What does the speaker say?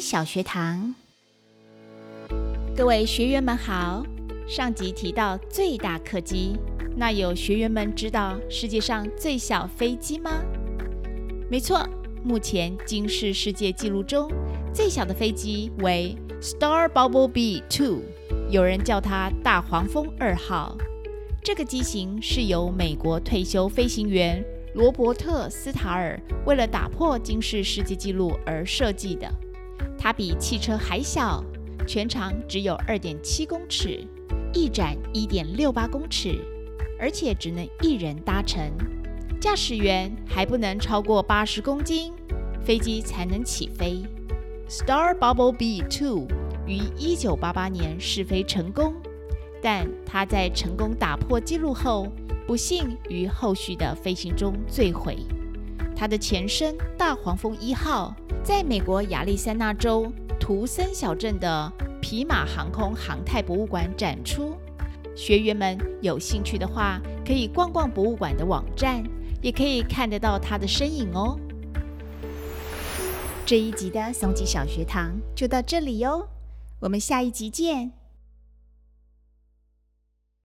小学堂，各位学员们好。上集提到最大客机，那有学员们知道世界上最小飞机吗？没错，目前金氏世界纪录中最小的飞机为 Star Bubble B Two，有人叫它大黄蜂二号。这个机型是由美国退休飞行员。罗伯特·斯塔尔为了打破金氏世界纪录而设计的，它比汽车还小，全长只有二点七公尺，翼展一点六八公尺，而且只能一人搭乘，驾驶员还不能超过八十公斤，飞机才能起飞。Star Bubble B Two 于一九八八年试飞成功，但它在成功打破纪录后。不幸于后续的飞行中坠毁。它的前身大黄蜂一号在美国亚利桑那州图森小镇的皮马航空航太博物馆展出。学员们有兴趣的话，可以逛逛博物馆的网站，也可以看得到它的身影哦。这一集的松吉小学堂就到这里哟，我们下一集见。